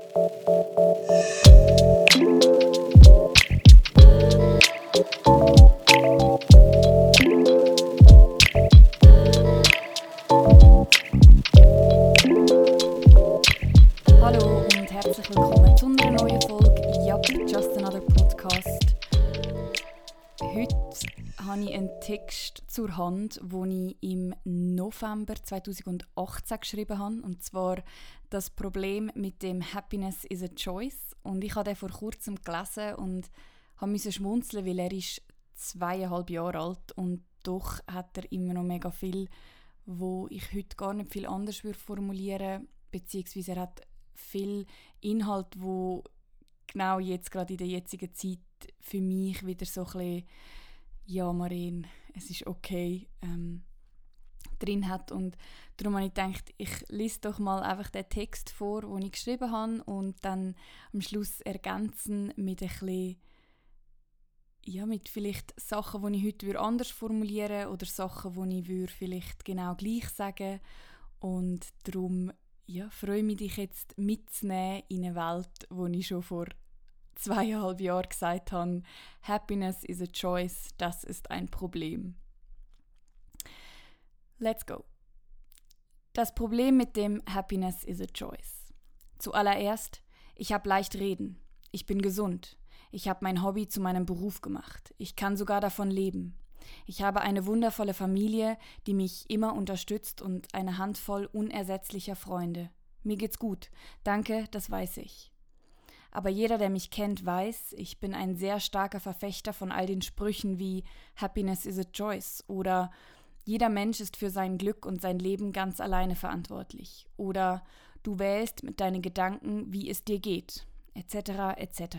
Thank you. November 2018 geschrieben habe. Und zwar das Problem mit dem Happiness is a Choice. Und ich habe den vor kurzem gelesen und musste schmunzeln, weil er ist zweieinhalb Jahre alt und doch hat er immer noch mega viel, wo ich heute gar nicht viel anders würde formulieren beziehungsweise er hat viel Inhalt, wo genau jetzt gerade in der jetzigen Zeit für mich wieder so ein bisschen, ja Marin, es ist okay, ähm, drin hat und darum habe ich gedacht, ich lese doch mal einfach den Text vor, den ich geschrieben habe und dann am Schluss ergänzen mit ein bisschen ja, mit vielleicht Sachen, die ich heute anders formulieren würde oder Sachen, die ich würde vielleicht genau gleich sagen und darum ja, freue mich, dich jetzt mitzunehmen in eine Welt, wo ich schon vor zweieinhalb Jahren gesagt habe, Happiness is a choice, das ist ein Problem. Let's go. Das Problem mit dem Happiness is a choice. Zuallererst, ich habe leicht reden. Ich bin gesund. Ich habe mein Hobby zu meinem Beruf gemacht. Ich kann sogar davon leben. Ich habe eine wundervolle Familie, die mich immer unterstützt und eine Handvoll unersetzlicher Freunde. Mir geht's gut. Danke, das weiß ich. Aber jeder, der mich kennt, weiß, ich bin ein sehr starker Verfechter von all den Sprüchen wie Happiness is a choice oder jeder Mensch ist für sein Glück und sein Leben ganz alleine verantwortlich oder du wählst mit deinen Gedanken, wie es dir geht, etc. etc.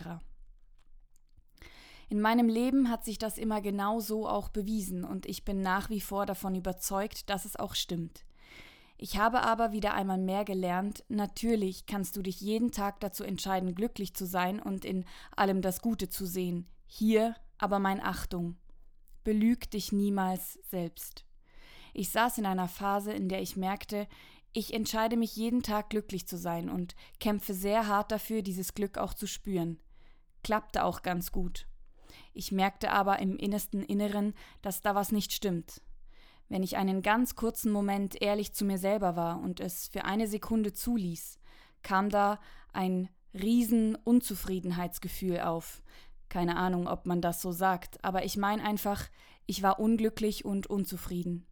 In meinem Leben hat sich das immer genau so auch bewiesen und ich bin nach wie vor davon überzeugt, dass es auch stimmt. Ich habe aber wieder einmal mehr gelernt, natürlich kannst du dich jeden Tag dazu entscheiden, glücklich zu sein und in allem das Gute zu sehen. Hier aber mein Achtung. Belüg dich niemals selbst. Ich saß in einer Phase, in der ich merkte, ich entscheide mich jeden Tag glücklich zu sein und kämpfe sehr hart dafür, dieses Glück auch zu spüren. Klappte auch ganz gut. Ich merkte aber im innersten Inneren, dass da was nicht stimmt. Wenn ich einen ganz kurzen Moment ehrlich zu mir selber war und es für eine Sekunde zuließ, kam da ein riesen Unzufriedenheitsgefühl auf. Keine Ahnung, ob man das so sagt, aber ich meine einfach, ich war unglücklich und unzufrieden.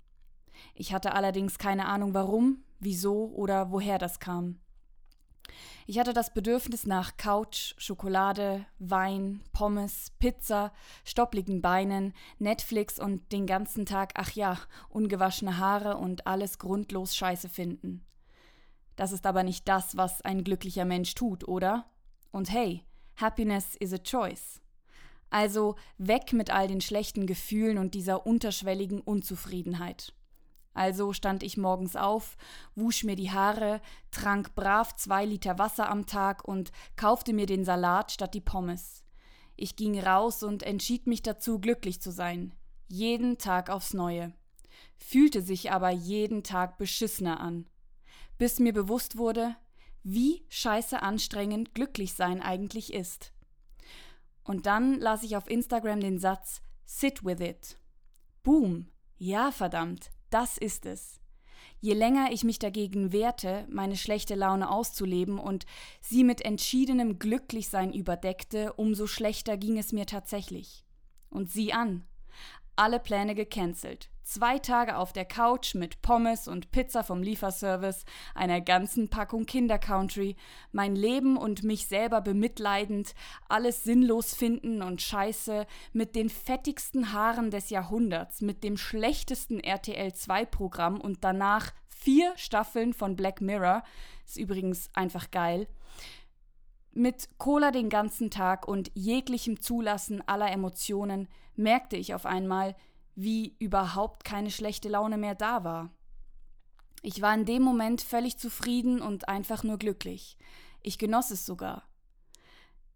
Ich hatte allerdings keine Ahnung warum, wieso oder woher das kam. Ich hatte das Bedürfnis nach Couch, Schokolade, Wein, Pommes, Pizza, stoppligen Beinen, Netflix und den ganzen Tag, ach ja, ungewaschene Haare und alles grundlos Scheiße finden. Das ist aber nicht das, was ein glücklicher Mensch tut, oder? Und hey, Happiness is a choice. Also weg mit all den schlechten Gefühlen und dieser unterschwelligen Unzufriedenheit. Also stand ich morgens auf, wusch mir die Haare, trank brav zwei Liter Wasser am Tag und kaufte mir den Salat statt die Pommes. Ich ging raus und entschied mich dazu, glücklich zu sein. Jeden Tag aufs Neue. Fühlte sich aber jeden Tag beschissener an. Bis mir bewusst wurde, wie scheiße anstrengend glücklich sein eigentlich ist. Und dann las ich auf Instagram den Satz Sit with it. Boom. Ja, verdammt. Das ist es. Je länger ich mich dagegen wehrte, meine schlechte Laune auszuleben und sie mit entschiedenem Glücklichsein überdeckte, umso schlechter ging es mir tatsächlich. Und sieh an, alle Pläne gecancelt. Zwei Tage auf der Couch mit Pommes und Pizza vom Lieferservice, einer ganzen Packung Kindercountry, mein Leben und mich selber bemitleidend, alles sinnlos finden und scheiße, mit den fettigsten Haaren des Jahrhunderts, mit dem schlechtesten RTL 2 Programm und danach vier Staffeln von Black Mirror, ist übrigens einfach geil, mit Cola den ganzen Tag und jeglichem Zulassen aller Emotionen merkte ich auf einmal, wie überhaupt keine schlechte Laune mehr da war. Ich war in dem Moment völlig zufrieden und einfach nur glücklich. Ich genoss es sogar.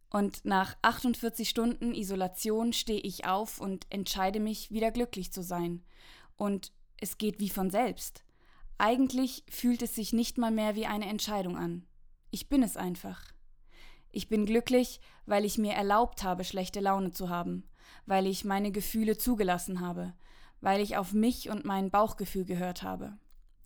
Und nach 48 Stunden Isolation stehe ich auf und entscheide mich, wieder glücklich zu sein. Und es geht wie von selbst. Eigentlich fühlt es sich nicht mal mehr wie eine Entscheidung an. Ich bin es einfach. Ich bin glücklich, weil ich mir erlaubt habe, schlechte Laune zu haben, weil ich meine Gefühle zugelassen habe, weil ich auf mich und mein Bauchgefühl gehört habe.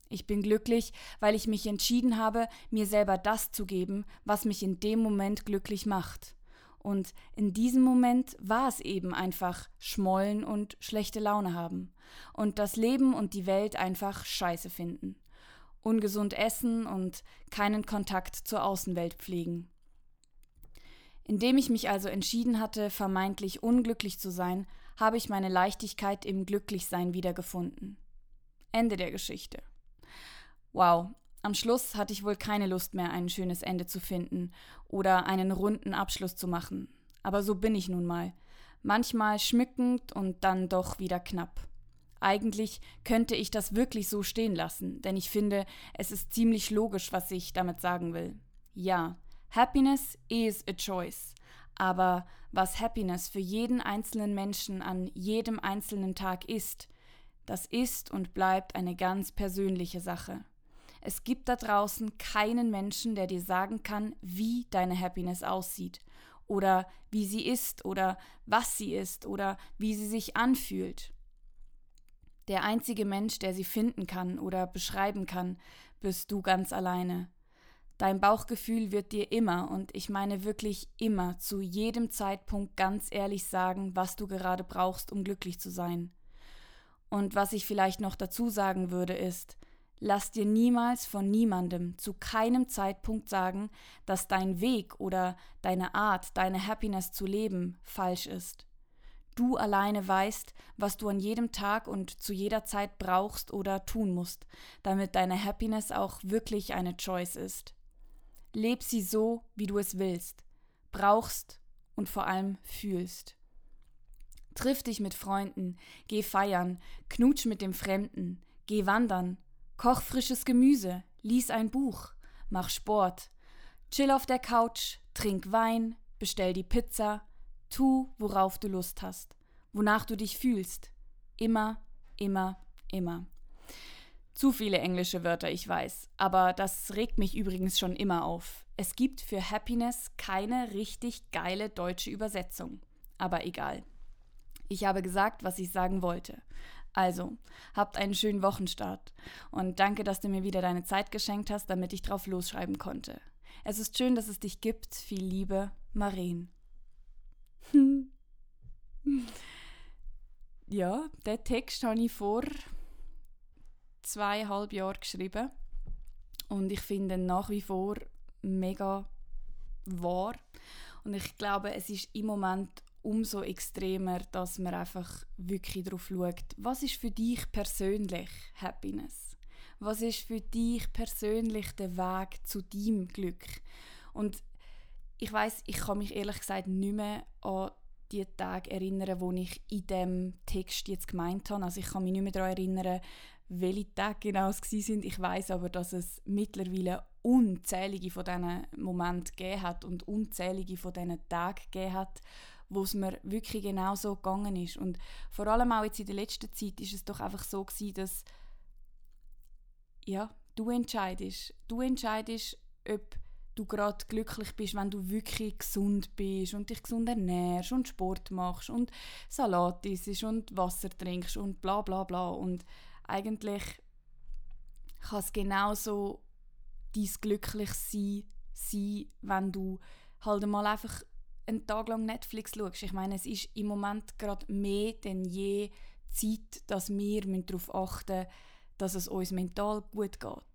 Ich bin glücklich, weil ich mich entschieden habe, mir selber das zu geben, was mich in dem Moment glücklich macht. Und in diesem Moment war es eben einfach Schmollen und schlechte Laune haben. Und das Leben und die Welt einfach scheiße finden. Ungesund essen und keinen Kontakt zur Außenwelt pflegen. Indem ich mich also entschieden hatte, vermeintlich unglücklich zu sein, habe ich meine Leichtigkeit im Glücklichsein wiedergefunden. Ende der Geschichte. Wow, am Schluss hatte ich wohl keine Lust mehr, ein schönes Ende zu finden oder einen runden Abschluss zu machen. Aber so bin ich nun mal. Manchmal schmückend und dann doch wieder knapp. Eigentlich könnte ich das wirklich so stehen lassen, denn ich finde, es ist ziemlich logisch, was ich damit sagen will. Ja, Happiness is a choice. Aber was Happiness für jeden einzelnen Menschen an jedem einzelnen Tag ist, das ist und bleibt eine ganz persönliche Sache. Es gibt da draußen keinen Menschen, der dir sagen kann, wie deine Happiness aussieht oder wie sie ist oder was sie ist oder wie sie sich anfühlt. Der einzige Mensch, der sie finden kann oder beschreiben kann, bist du ganz alleine. Dein Bauchgefühl wird dir immer, und ich meine wirklich immer, zu jedem Zeitpunkt ganz ehrlich sagen, was du gerade brauchst, um glücklich zu sein. Und was ich vielleicht noch dazu sagen würde, ist, lass dir niemals von niemandem zu keinem Zeitpunkt sagen, dass dein Weg oder deine Art, deine Happiness zu leben falsch ist. Du alleine weißt, was du an jedem Tag und zu jeder Zeit brauchst oder tun musst, damit deine Happiness auch wirklich eine Choice ist. Leb sie so, wie du es willst, brauchst und vor allem fühlst. Triff dich mit Freunden, geh feiern, knutsch mit dem Fremden, geh wandern, koch frisches Gemüse, lies ein Buch, mach Sport, chill auf der Couch, trink Wein, bestell die Pizza, tu, worauf du Lust hast, wonach du dich fühlst. Immer, immer, immer. Zu viele englische Wörter, ich weiß, aber das regt mich übrigens schon immer auf. Es gibt für Happiness keine richtig geile deutsche Übersetzung. Aber egal. Ich habe gesagt, was ich sagen wollte. Also, habt einen schönen Wochenstart und danke, dass du mir wieder deine Zeit geschenkt hast, damit ich drauf losschreiben konnte. Es ist schön, dass es dich gibt. Viel Liebe, Maren. ja, der Text habe ich vor zweieinhalb Jahren geschrieben. Und ich finde ihn nach wie vor mega wahr. Und ich glaube, es ist im Moment umso extremer, dass man einfach wirklich darauf schaut, was ist für dich persönlich Happiness? Was ist für dich persönlich der Weg zu deinem Glück? Und ich weiß, ich kann mich ehrlich gesagt nicht mehr an die Tage erinnern, wo ich in dem Text jetzt gemeint habe. Also ich kann mich nicht mehr daran erinnern, welche Tage genau es sind. Ich weiß aber, dass es mittlerweile unzählige von diesen Momenten gegeben hat und unzählige von diesen Tagen gegeben hat, wo es mir wirklich genau so gegangen ist. Und vor allem auch jetzt in der letzten Zeit ist es doch einfach so gewesen, dass ja, du entscheidest. Du entscheidest, ob du gerade glücklich bist, wenn du wirklich gesund bist und dich gesund ernährst und Sport machst und Salat isst und Wasser trinkst und bla bla bla. Und eigentlich kann es genauso dein Glücklichsein sein, wenn du halt mal einfach einen Tag lang Netflix schaust. Ich meine, es ist im Moment gerade mehr denn je Zeit, dass wir darauf achten müssen, dass es uns mental gut geht.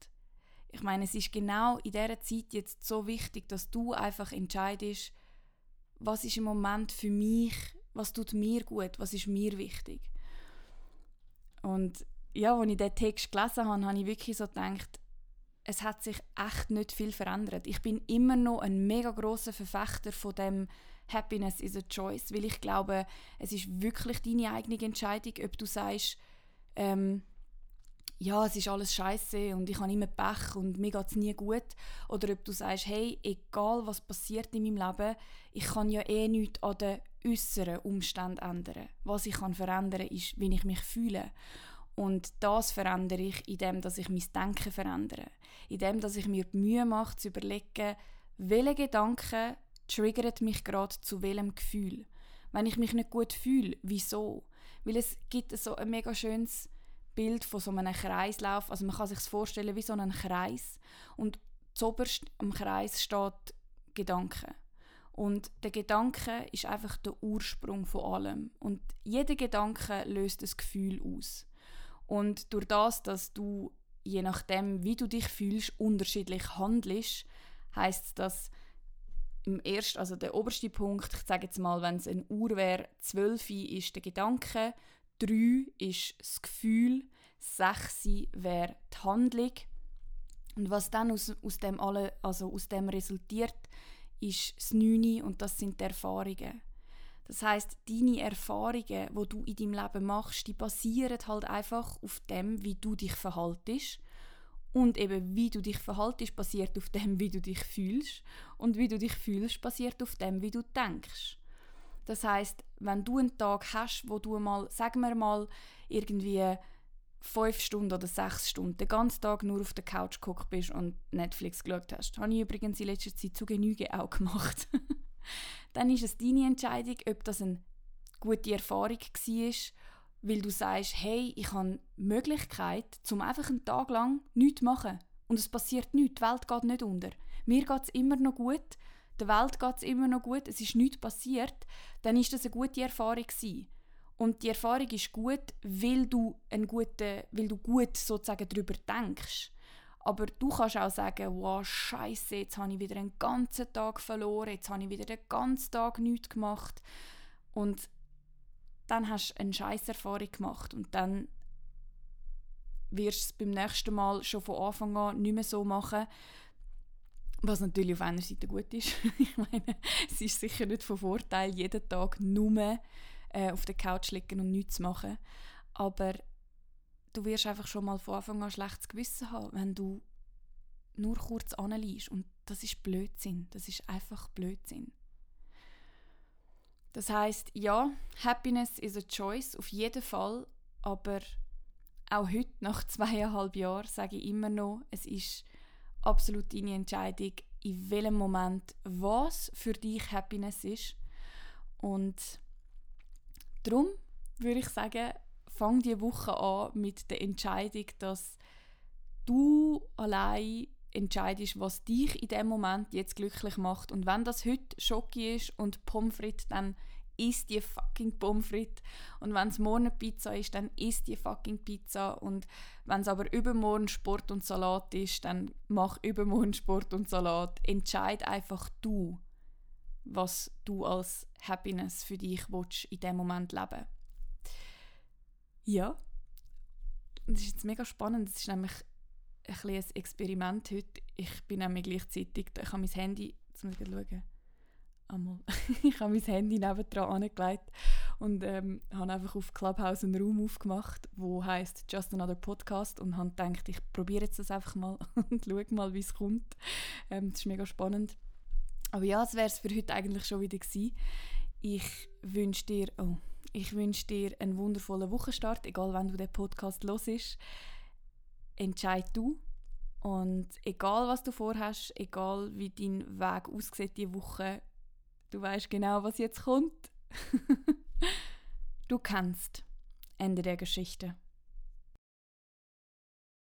Ich meine, es ist genau in dieser Zeit jetzt so wichtig, dass du einfach entscheidest, was ist im Moment für mich, was tut mir gut, was ist mir wichtig. Und ja, als ich diesen Text gelesen habe, habe ich wirklich so gedacht, es hat sich echt nicht viel verändert. Ich bin immer noch ein mega großer Verfechter von dem Happiness is a choice, weil ich glaube, es ist wirklich deine eigene Entscheidung, ob du sagst, ähm, ja, es ist alles scheiße und ich habe immer Pech und mir geht es nie gut. Oder ob du sagst, hey, egal was passiert in meinem Leben, ich kann ja eh nichts an den äußeren Umständen ändern. Was ich kann verändern ist, wie ich mich fühle. Und das verändere ich, indem ich mein Denken verändere. Indem dass ich mir die Mühe mache, zu überlegen, welche Gedanken triggert mich gerade zu welchem Gefühl? Wenn ich mich nicht gut fühle, wieso? Weil es gibt so ein mega schönes Bild von so einem Kreislauf. Also man kann sich vorstellen wie so einen Kreis und zoberst am Kreis steht Gedanke. Und der Gedanke ist einfach der Ursprung von allem. Und jeder Gedanke löst ein Gefühl aus. Und durch das, dass du je nachdem, wie du dich fühlst, unterschiedlich handelst, heißt es, dass im ersten, also der oberste Punkt, ich sage jetzt mal, wenn es eine Uhr wäre, 12 ist der Gedanke, 3 ist das Gefühl, 6 wäre die Handlung. Und was dann aus, aus, dem, alle, also aus dem resultiert, ist das 9 und das sind die Erfahrungen. Das heißt, deine Erfahrungen, die du in deinem Leben machst, die basieren halt einfach auf dem, wie du dich verhaltest. Und eben, wie du dich verhaltest, basiert auf dem, wie du dich fühlst. Und wie du dich fühlst, basiert auf dem, wie du denkst. Das heißt, wenn du einen Tag hast, wo du mal, sagen wir mal, irgendwie fünf Stunden oder sechs Stunden den ganzen Tag nur auf der Couch geguckt bist und Netflix geschaut hast. Habe ich übrigens in letzter Zeit zu Genüge auch gemacht. Dann ist es deine Entscheidung, ob das eine gute Erfahrung war, weil du sagst, hey, ich habe die Möglichkeit, zum einfach einen Tag lang nichts zu machen. Und es passiert nichts, die Welt geht nicht unter. Mir geht es immer noch gut, der Welt geht es immer noch gut, es ist nichts passiert, dann ist das eine gute Erfahrung gewesen. Und die Erfahrung ist gut, weil du, einen guten, weil du gut sozusagen darüber denkst. Aber du kannst auch sagen, wow, scheiße, jetzt habe ich wieder einen ganzen Tag verloren, jetzt habe ich wieder den ganzen Tag nichts gemacht. Und dann hast du eine Scheißerfahrung gemacht und dann wirst du es beim nächsten Mal schon von Anfang an nicht mehr so machen, was natürlich auf einer Seite gut ist. ich meine, es ist sicher nicht von Vorteil, jeden Tag nur äh, auf der Couch liegen und nichts machen. Aber du wirst einfach schon mal von Anfang an schlechtes Gewissen haben, wenn du nur kurz anliest. Und das ist Blödsinn. Das ist einfach Blödsinn. Das heißt, ja, Happiness is a choice, auf jeden Fall. Aber auch heute, nach zweieinhalb Jahren, sage ich immer noch, es ist absolut deine Entscheidung, in welchem Moment was für dich Happiness ist. Und Darum würde ich sagen, fang die Woche an mit der Entscheidung, dass du allein entscheidest, was dich in dem Moment jetzt glücklich macht. Und wenn das heute Schoki ist und Pommes frites, dann isst die fucking Pommes frites. Und wenn es morgen Pizza ist, dann isst die fucking Pizza. Und wenn es aber übermorgen Sport und Salat ist, dann mach übermorgen Sport und Salat. Entscheid einfach du was du als Happiness für dich willst, in dem Moment leben Ja, das ist jetzt mega spannend. Das ist nämlich ein, ein Experiment heute. Ich bin nämlich gleichzeitig, ich habe mein Handy, jetzt muss ich schauen, einmal, ich habe mein Handy nebendran angelegt und ähm, habe einfach auf Clubhouse einen Raum aufgemacht, wo heißt Just Another Podcast und habe gedacht, ich probiere jetzt das einfach mal und schaue mal, wie es kommt. Ähm, das ist mega spannend. Aber ja, das wäre es für heute eigentlich schon wieder gewesen. Ich wünsche dir, oh, ich wünsche dir einen wundervollen Wochenstart, egal wann du den Podcast hörst. Entscheid du. Und egal was du vorhast, egal wie dein Weg aussieht diese Woche, du weißt genau, was jetzt kommt. du kannst. Ende der Geschichte.